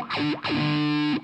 Wow.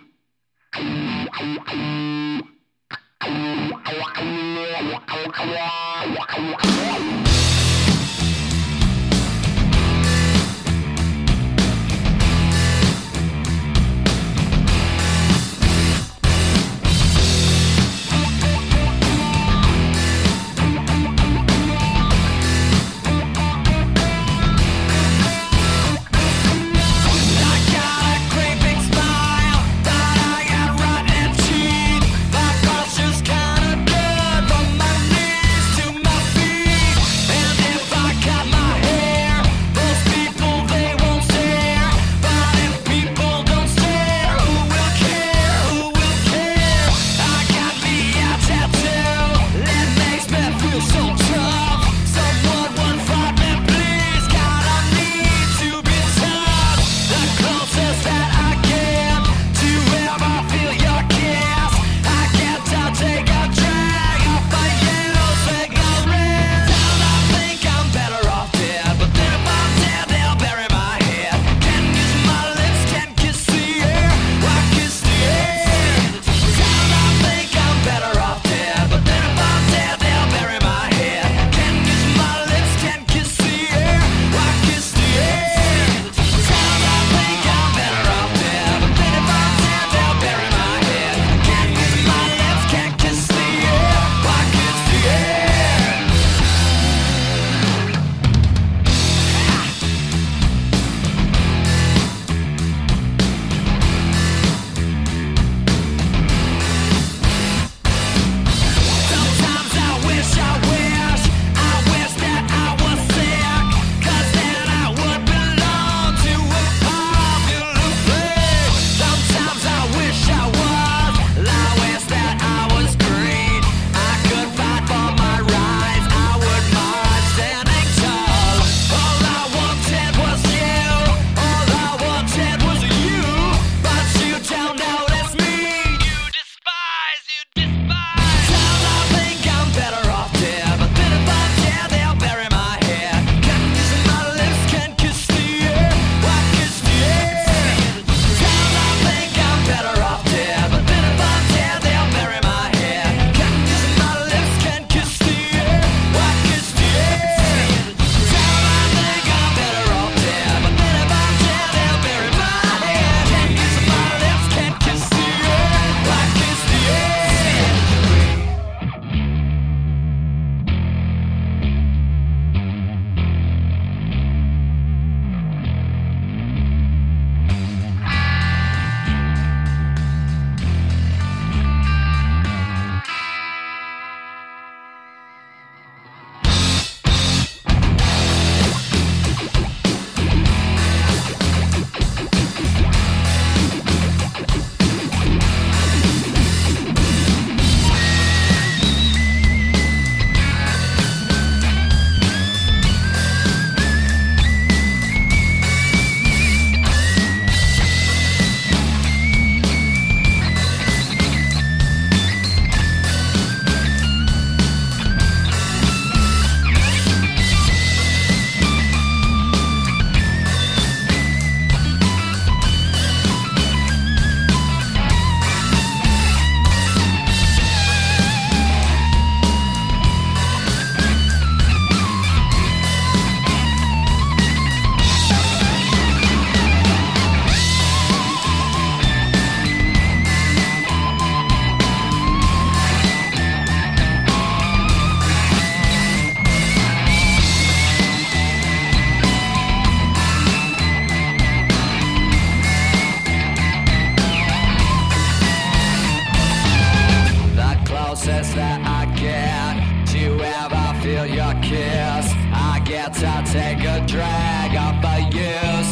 Was you.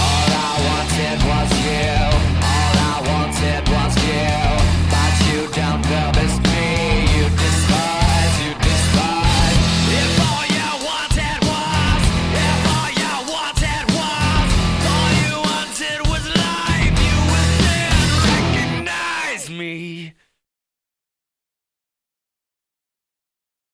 All I wanted was you.